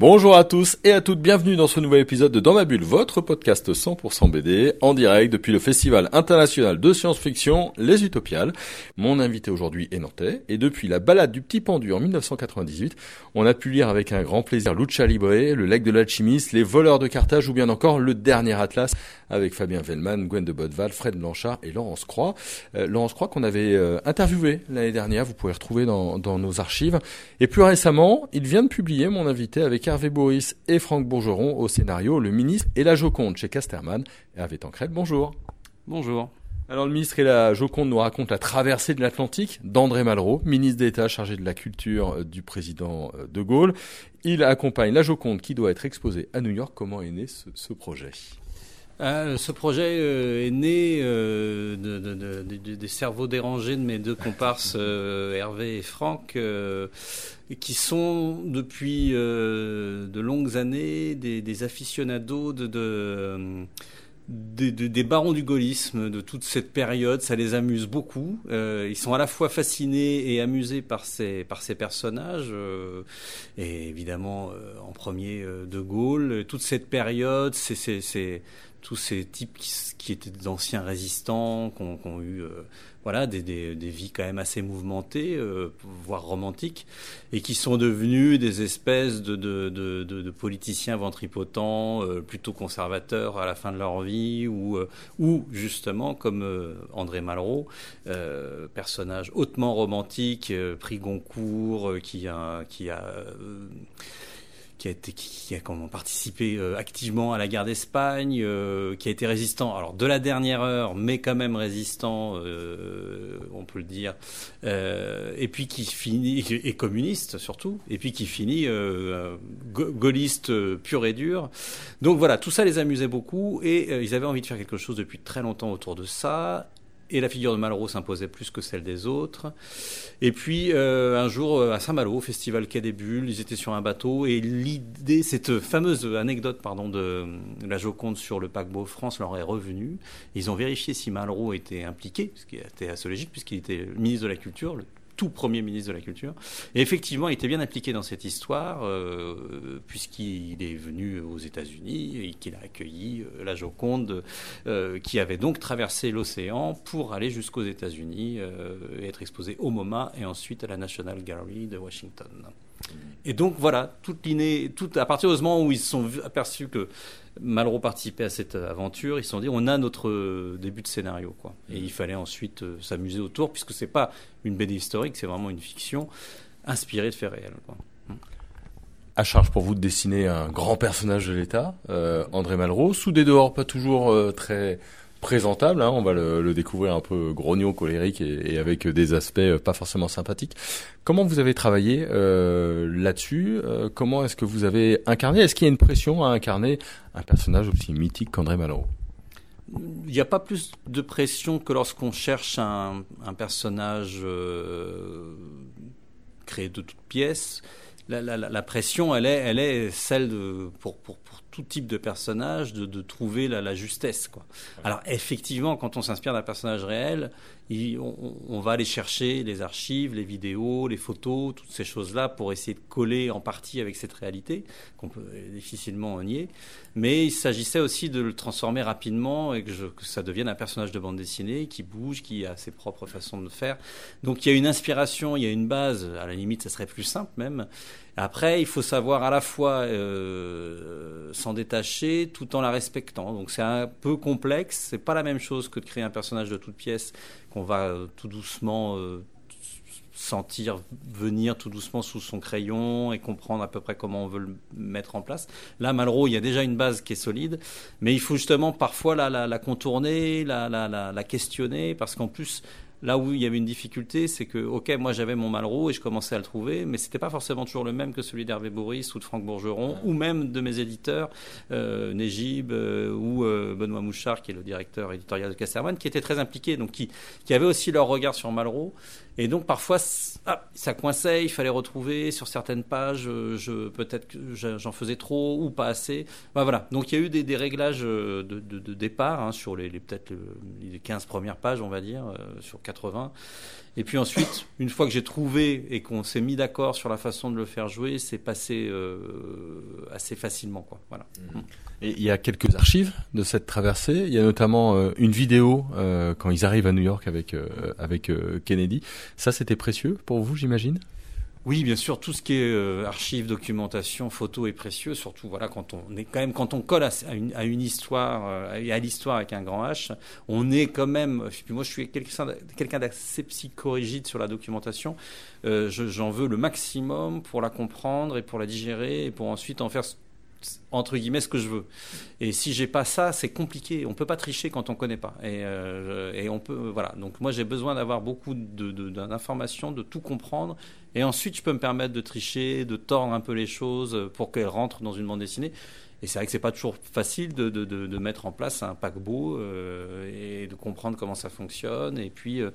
Bonjour à tous et à toutes, bienvenue dans ce nouvel épisode de Dans ma bulle, votre podcast 100% BD, en direct depuis le Festival international de science-fiction, Les Utopiales. Mon invité aujourd'hui est nantais, et depuis la balade du petit pendu en 1998, on a pu lire avec un grand plaisir Lucha Libre, Le Leg de l'Alchimiste, Les Voleurs de Carthage ou bien encore Le Dernier Atlas, avec Fabien Vellman, Gwen de Bodval, Fred Blanchard et Laurence Croix. Euh, Laurence Croix qu'on avait euh, interviewé l'année dernière, vous pouvez retrouver dans, dans nos archives. Et plus récemment, il vient de publier, mon invité, avec Hervé Boris et Franck Bourgeron au scénario Le ministre et la Joconde chez Casterman. Hervé Tancred, bonjour. Bonjour. Alors le ministre et la Joconde nous racontent la traversée de l'Atlantique d'André Malraux, ministre d'État chargé de la culture euh, du président euh, de Gaulle. Il accompagne la Joconde qui doit être exposée à New York. Comment est né ce, ce projet? Euh, ce projet euh, est né euh, de, de, de, des cerveaux dérangés de mes deux comparses Hervé et Franck, qui sont depuis de longues années des, aficionados de, des, barons du gaullisme de toute cette période. Ça les amuse beaucoup. ils sont à la fois fascinés et amusés par ces personnages. et évidemment, en premier, De Gaulle. Toute cette période, c'est tous ces types qui, étaient d'anciens résistants, qui ont, eu euh, voilà, des, vies quand même assez mouvementées, euh, voire romantiques, et qui sont devenus des espèces de politiciens ventripotents, euh, plutôt conservateurs à la fin de leur vie, ou, ou justement, comme André Malraux, personnage hautement romantique, prix Goncourt, qui a... Qui a qui a, été, qui a comment, participé euh, activement à la guerre d'Espagne, euh, qui a été résistant, alors de la dernière heure, mais quand même résistant, euh, on peut le dire, et puis qui finit, et communiste surtout, et puis qui finit gaulliste pur et dur. Donc voilà, tout ça les amusait beaucoup, et ils avaient envie de faire quelque chose depuis très longtemps autour de ça, et la figure de Malraux s'imposait plus que celle des autres. Et puis euh, un jour euh, à Saint-Malo, au festival Quai des Bulles, ils étaient sur un bateau et l'idée, cette fameuse anecdote pardon de, la Joconde sur le paquebot France leur est revenue. Ils ont vérifié si Malraux était impliqué, ce qui était assez logique puisqu'il était ministre de la Culture, tout premier ministre de la Culture. Et effectivement, il était bien impliqué dans cette histoire, euh, puisqu'il est venu aux États-Unis et qu'il a accueilli euh, la Joconde, euh, qui avait donc traversé l'océan pour aller jusqu'aux États-Unis et être exposé au MoMA et ensuite à la National Gallery de Washington. Et donc voilà, toute l'inné, tout, à partir du moment où ils se sont aperçus que Malraux participait à cette aventure, ils se sont dit on a notre euh, début de scénario quoi. Et il fallait ensuite euh, s'amuser autour puisque c'est pas une BD historique, c'est vraiment une fiction inspirée de faits réels. Quoi. À charge pour vous de dessiner un grand personnage de l'État, euh, André Malraux, sous des dehors pas toujours très présentable. Hein, on va le, découvrir un peu grognon, colérique et, avec des aspects euh, pas forcément sympathiques. Comment vous avez travaillé euh, là-dessus euh, Comment est-ce que vous avez incarné Est-ce qu'il y a une pression à incarner un personnage aussi mythique qu'André Malraux? Il n'y a pas plus de pression que lorsqu'on cherche un, personnage créé de toutes pièces. La, la, la, pression, elle est, elle est celle de, pour, pour, pour tout type de personnage de, de trouver la, la, justesse. Quoi. Alors effectivement, quand on s'inspire d'un personnage réel, il, on, on, va aller chercher les archives, les vidéos, les photos, toutes ces choses-là pour essayer de coller en partie avec cette réalité qu'on peut difficilement nier. Mais il s'agissait aussi de le transformer rapidement et que, je, que, ça devienne un personnage de bande dessinée qui bouge, qui a ses propres façons de le faire. Donc il y a une inspiration, il y a une base. À la limite, ça serait plus simple même. Après, il faut savoir à la fois euh, s'en détacher tout en la respectant. Donc c'est un peu complexe. C'est pas la même chose que de créer un personnage de toute pièce qu'on va euh, tout doucement euh, sentir venir tout doucement sous son crayon et comprendre à peu près comment on veut le mettre en place. Là, Malraux, il y a déjà une base qui est solide, mais il faut justement parfois la, contourner, la, la, questionner, parce qu'en plus, Là où il y avait une difficulté, c'est que, ok, moi j'avais mon Malraux et je commençais à le trouver, mais c'était pas forcément toujours le même que celui d'Hervé Boris ou de Franck Bourgeron, ou même de mes éditeurs, euh, Négib euh, ou euh, Benoît Mouchard, qui est le directeur éditorial de Casterman, qui étaient très impliqués, donc qui, qui avaient aussi leur regard sur Malraux. Et donc parfois, ah, ça coinçait, il fallait retrouver sur certaines pages, euh, peut-être que j'en faisais trop ou pas assez. Ben, voilà, donc il y a eu des, réglages de départ hein, sur les, les peut-être les 15 premières pages, on va dire, sur 80. Et puis ensuite, une fois que j'ai trouvé et qu'on s'est mis d'accord sur la façon de le faire jouer, c'est passé euh, assez facilement. Voilà. Mmh. Et il y a quelques archives de cette traversée. Il y a notamment euh, une vidéo euh, quand ils arrivent à New York avec, avec Kennedy. Ça, c'était précieux pour vous, j'imagine? Oui, bien sûr, tout ce qui est euh, archives, documentation, photo est précieux, surtout voilà quand on est quand même quand on colle à, une, histoire euh, à l'histoire avec un grand H, on est quand même. Puis moi, je suis quelqu'un d'assez psychorigide sur la documentation. Euh, J'en veux le maximum pour la comprendre et pour la digérer et pour ensuite en faire entre guillemets ce que je veux. Et si j'ai pas ça, c'est compliqué. On peut pas tricher quand on connaît pas. Et, euh, et on peut voilà. Donc moi j'ai besoin d'avoir beaucoup d'informations, de, de, de, tout comprendre. Et ensuite je peux me permettre de tricher, de tordre un peu les choses pour qu'elles rentrent dans une bande dessinée. Et c'est vrai que c'est pas toujours facile de, de, de, mettre en place un paquebot euh, et de comprendre comment ça fonctionne. Et puis, euh,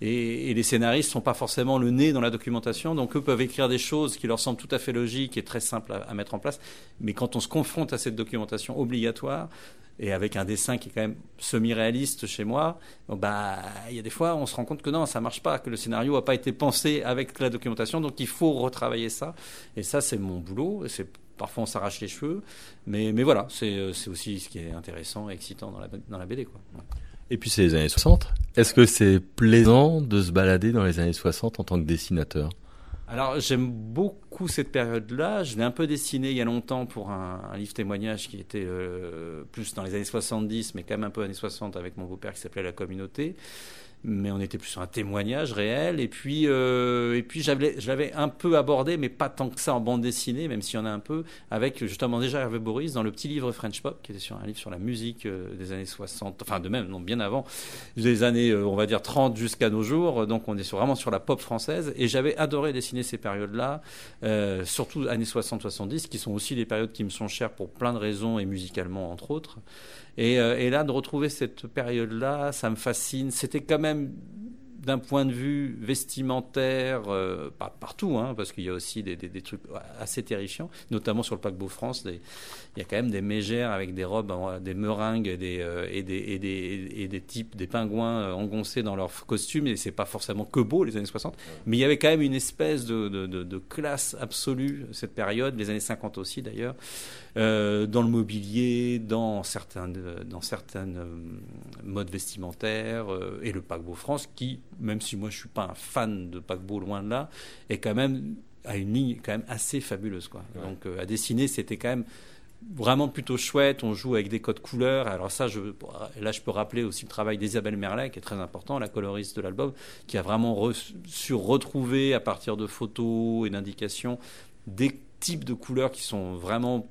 et, les scénaristes sont pas forcément le nez dans la documentation, donc eux peuvent écrire des choses qui leur semblent tout à fait logiques et très simples à, à mettre en place. Mais quand on se confronte à cette documentation obligatoire, et avec un dessin qui est quand même semi-réaliste chez moi, bah il y a des fois on se rend compte que non, ça marche pas, que le scénario n'a pas été pensé avec la documentation, donc il faut retravailler ça. Et ça c'est mon boulot, c'est parfois on s'arrache les cheveux, mais, mais voilà, c'est aussi ce qui est intéressant et excitant dans la, dans la BD. Quoi. Ouais. Et puis c'est les années 60. Est-ce que c'est plaisant de se balader dans les années 60 en tant que dessinateur? Alors j'aime beaucoup cette période-là. Je l'ai un peu dessiné il y a longtemps pour un, un livre témoignage qui était euh, plus dans les années 70, mais quand même un peu années 60 avec mon beau-père qui s'appelait La Communauté mais on était plus sur un témoignage réel. Et puis, euh, et puis je l'avais un peu abordé, mais pas tant que ça en bande dessinée, même s'il y en a un peu, avec justement déjà Hervé Boris dans le petit livre French Pop, qui était sur un livre sur la musique euh, des années 60, enfin de même, non, bien avant, des années, euh, on va dire 30 jusqu'à nos jours. Donc on est vraiment sur la pop française. Et j'avais adoré dessiner ces périodes-là, euh, surtout années 60-70, qui sont aussi des périodes qui me sont chères pour plein de raisons et musicalement entre autres. Et, et là, de retrouver cette période-là, ça me fascine. C'était quand même même d'un point de vue vestimentaire, euh, pas partout, hein, parce qu'il y a aussi des, trucs assez terrifiants, notamment sur le paquebot France. Il y a quand même des mégères avec des robes, des meringues et des, euh, et des, types, des pingouins engoncés dans leurs costumes, et c'est pas forcément que beau les années 60, mais il y avait quand même une espèce de, classe absolue cette période, les années 50 aussi d'ailleurs, euh, dans le mobilier, dans certains, euh, modes vestimentaires, euh, et le paquebot France qui, même si moi je suis pas un fan de paquebot loin de là, est quand même à une ligne quand même assez fabuleuse quoi. Ouais. Donc euh, à dessiner c'était quand même vraiment plutôt chouette. On joue avec des codes couleurs. Alors ça, je, là, je peux rappeler aussi le travail d'Isabelle Merlet, qui est très important, la coloriste de l'album, qui a vraiment re, su retrouver à partir de photos et d'indications des types de couleurs qui sont vraiment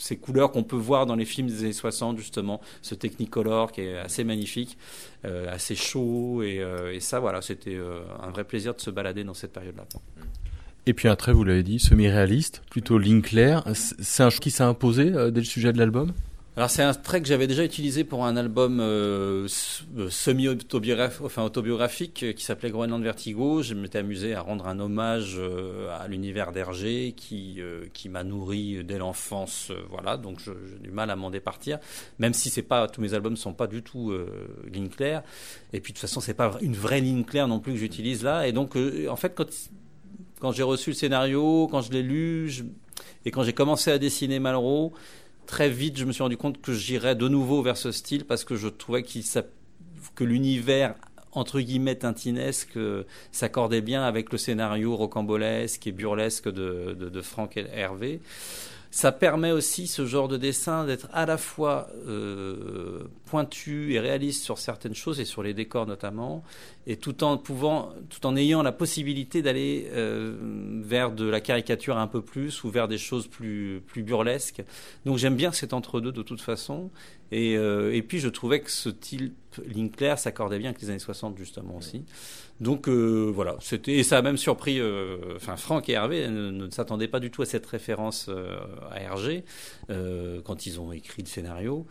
ces couleurs qu'on peut voir dans les films des années 60, justement, ce Technicolor qui est assez magnifique, euh, assez chaud, et, euh, et ça, voilà, c'était euh, un vrai plaisir de se balader dans cette période-là. Et puis un trait, vous l'avez dit, semi-réaliste, plutôt ligne claire. C'est un choix qui s'est imposé dès le sujet de l'album? Alors c'est un trait que j'avais déjà utilisé pour un album euh, semi-autobiographique enfin, autobiographique euh, qui s'appelait Groenland Vertigo. Je m'étais amusé à rendre un hommage euh, à l'univers d'Hergé qui, euh, qui m'a nourri dès l'enfance. Euh, voilà, donc j'ai du mal à m'en départir, même si c'est pas tous mes albums sont pas du tout euh, ligne claire. Et puis de toute façon c'est pas une vraie ligne claire non plus que j'utilise là. Et donc en fait quand j'ai reçu le scénario, quand je l'ai lu, et quand j'ai commencé à dessiner Malraux, très vite, je me suis rendu compte que j'irais de nouveau vers ce style parce que je trouvais qu que l'univers entre guillemets tintinesque euh, s'accordait bien avec le scénario rocambolesque et burlesque de, de, de Franck Hervé. Ça permet aussi ce genre de dessin d'être à la fois pointu et réaliste sur certaines choses et sur les décors notamment, et tout en pouvant, tout en ayant la possibilité d'aller vers de la caricature un peu plus ou vers des choses plus plus burlesques. Donc j'aime bien cet entre-deux de toute façon. Et, et puis je trouvais que ce type Linkler s'accordait bien avec les années 60 justement aussi. Donc euh, voilà, c'était et ça a même surpris. Euh, Franck et Hervé ne, s'attendaient pas du tout à cette référence euh, à Hergé quand ils ont écrit le scénario.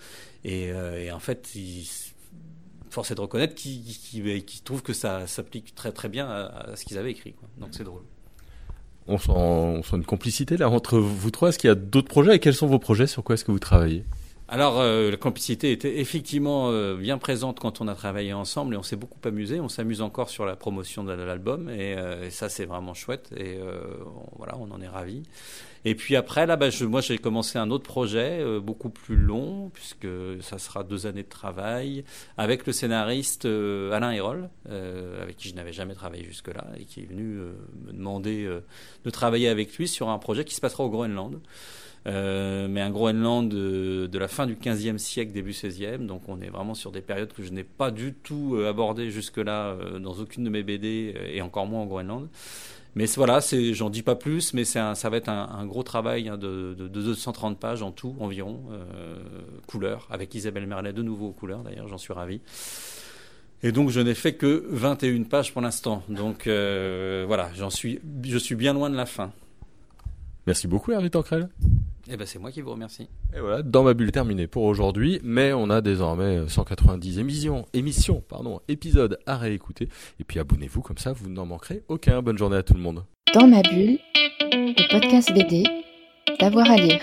Et, en fait, ils, force est de reconnaître qu'ils trouvent que ça s'applique très très bien à, ce qu'ils avaient écrit. Donc c'est drôle. On sent, on sent, une complicité là entre vous trois. Est-ce qu'il y a d'autres projets? Et quels sont vos projets? Sur quoi est-ce que vous travaillez? Alors, euh, la complicité était effectivement euh, bien présente quand on a travaillé ensemble et on s'est beaucoup amusé. On s'amuse encore sur la promotion de l'album et, euh, ça, c'est vraiment chouette. Et voilà, on en est ravis. Et puis après, là, bah, je, moi, j'ai commencé un autre projet beaucoup plus long puisque ça sera deux années de travail avec le scénariste Alain Hérol, avec qui je n'avais jamais travaillé jusque-là et qui est venu me demander de travailler avec lui sur un projet qui se passera au Groenland. Euh, mais un Groenland de, la fin du 15e siècle, début 16e. Donc on est vraiment sur des périodes que je n'ai pas du tout euh, abordées jusque-là euh, dans aucune de mes BD et encore moins au Groenland. Mais voilà, j'en dis pas plus, mais ça va être un, gros travail hein, de, de, 230 pages en tout environ, euh, couleur, avec Isabelle Merlet de nouveau aux couleurs d'ailleurs, j'en suis ravi. Et donc je n'ai fait que 21 pages pour l'instant. Donc voilà, j'en suis, je suis bien loin de la fin. Merci beaucoup Hervé Tancrel. Eh ben c'est moi qui vous remercie. Et voilà, dans ma bulle terminée pour aujourd'hui, mais on a désormais 190 émissions, émissions, pardon, épisodes à réécouter. Et puis abonnez-vous comme ça, vous n'en manquerez aucun. Bonne journée à tout le monde. Dans ma bulle, le podcast BD, d'avoir à lire.